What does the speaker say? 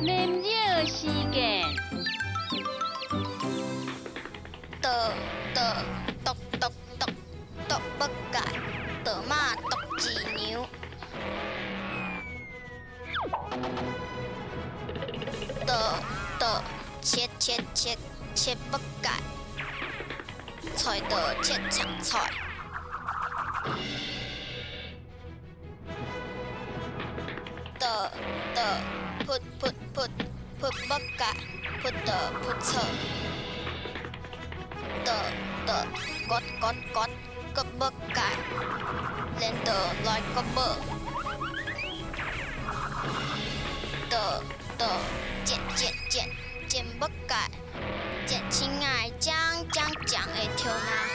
念药时间。的的剁剁剁剁不改，的马剁鸡牛。的的切切切切不改，菜的切长菜。的的噗噗噗噗不改，噗的噗错。的的割割割割不改，连的来割不。的的剪剪剪剪不改，剪亲爱将将将的跳哪远。